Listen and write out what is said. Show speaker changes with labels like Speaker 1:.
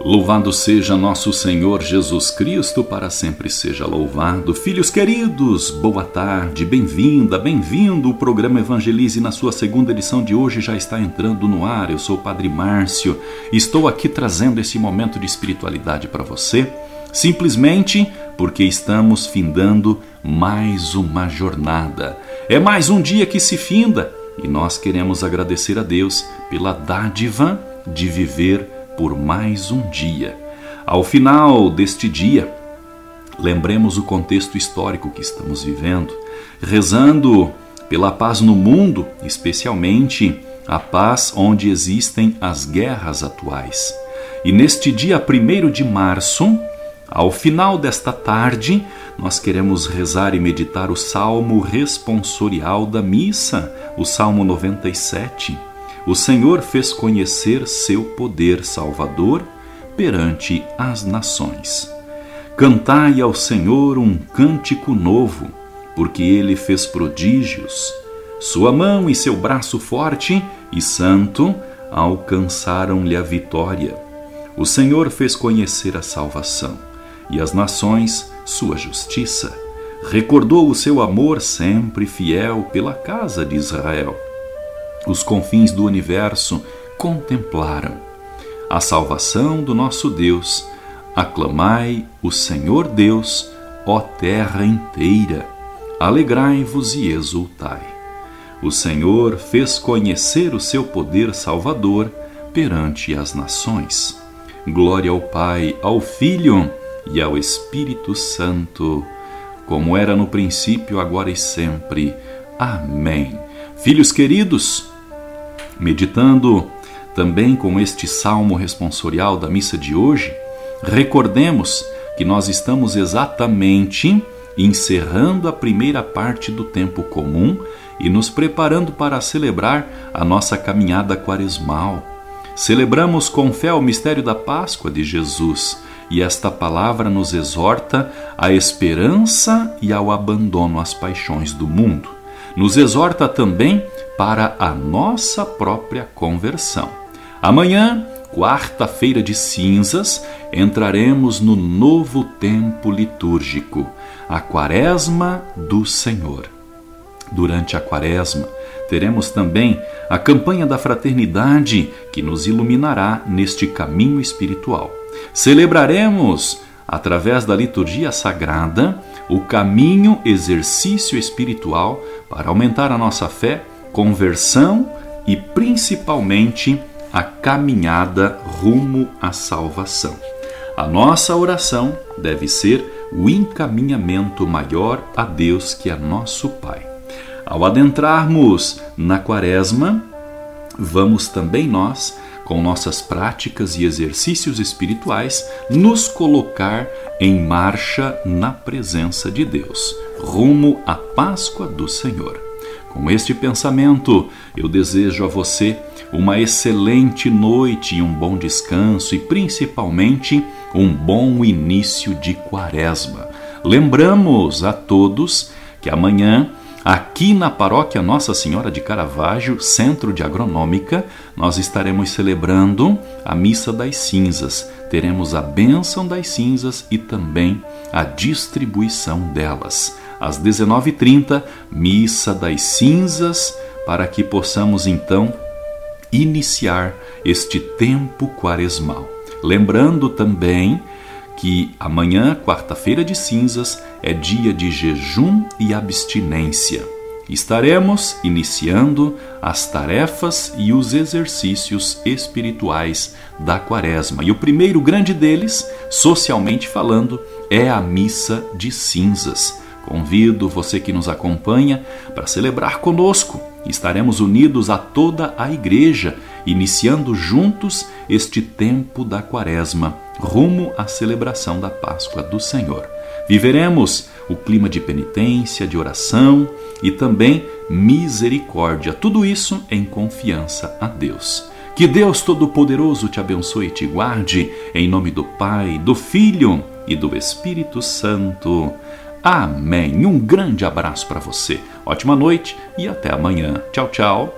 Speaker 1: Louvado seja nosso Senhor Jesus Cristo, para sempre seja louvado. Filhos queridos, boa tarde, bem-vinda, bem-vindo. O programa Evangelize, na sua segunda edição de hoje, já está entrando no ar. Eu sou o Padre Márcio, estou aqui trazendo esse momento de espiritualidade para você, simplesmente porque estamos findando mais uma jornada. É mais um dia que se finda e nós queremos agradecer a Deus pela dádiva de viver por mais um dia. Ao final deste dia, lembremos o contexto histórico que estamos vivendo, rezando pela paz no mundo, especialmente a paz onde existem as guerras atuais. E neste dia 1 de março, ao final desta tarde, nós queremos rezar e meditar o salmo responsorial da missa, o Salmo 97 o Senhor fez conhecer seu poder salvador perante as nações. Cantai ao Senhor um cântico novo, porque ele fez prodígios. Sua mão e seu braço forte e santo alcançaram-lhe a vitória. O Senhor fez conhecer a salvação e as nações sua justiça. Recordou o seu amor sempre fiel pela casa de Israel os confins do universo contemplaram a salvação do nosso Deus. Aclamai o Senhor Deus, ó terra inteira. Alegrai-vos e exultai. O Senhor fez conhecer o seu poder salvador perante as nações. Glória ao Pai, ao Filho e ao Espírito Santo, como era no princípio, agora e sempre. Amém. Filhos queridos, meditando também com este salmo responsorial da missa de hoje, recordemos que nós estamos exatamente encerrando a primeira parte do tempo comum e nos preparando para celebrar a nossa caminhada quaresmal. Celebramos com fé o mistério da Páscoa de Jesus e esta palavra nos exorta à esperança e ao abandono às paixões do mundo nos exorta também para a nossa própria conversão. Amanhã, quarta-feira de cinzas, entraremos no novo tempo litúrgico, a Quaresma do Senhor. Durante a Quaresma, teremos também a campanha da fraternidade que nos iluminará neste caminho espiritual. Celebraremos, através da liturgia sagrada, o caminho exercício espiritual para aumentar a nossa fé, conversão e principalmente a caminhada rumo à salvação. A nossa oração deve ser o encaminhamento maior a Deus que é nosso Pai. Ao adentrarmos na Quaresma, vamos também nós com nossas práticas e exercícios espirituais, nos colocar em marcha na presença de Deus, rumo à Páscoa do Senhor. Com este pensamento, eu desejo a você uma excelente noite e um bom descanso e principalmente um bom início de quaresma. Lembramos a todos que amanhã Aqui na paróquia Nossa Senhora de Caravaggio, Centro de Agronômica, nós estaremos celebrando a Missa das Cinzas. Teremos a bênção das cinzas e também a distribuição delas. Às 19h30, Missa das Cinzas, para que possamos então iniciar este tempo quaresmal. Lembrando também que amanhã, quarta-feira de cinzas, é dia de jejum e abstinência. Estaremos iniciando as tarefas e os exercícios espirituais da Quaresma. E o primeiro grande deles, socialmente falando, é a missa de cinzas. Convido você que nos acompanha para celebrar conosco. Estaremos unidos a toda a igreja, iniciando juntos este tempo da Quaresma, rumo à celebração da Páscoa do Senhor. Viveremos o clima de penitência, de oração e também misericórdia, tudo isso em confiança a Deus. Que Deus Todo-Poderoso te abençoe e te guarde, em nome do Pai, do Filho e do Espírito Santo. Amém. Um grande abraço para você. Ótima noite e até amanhã. Tchau, tchau.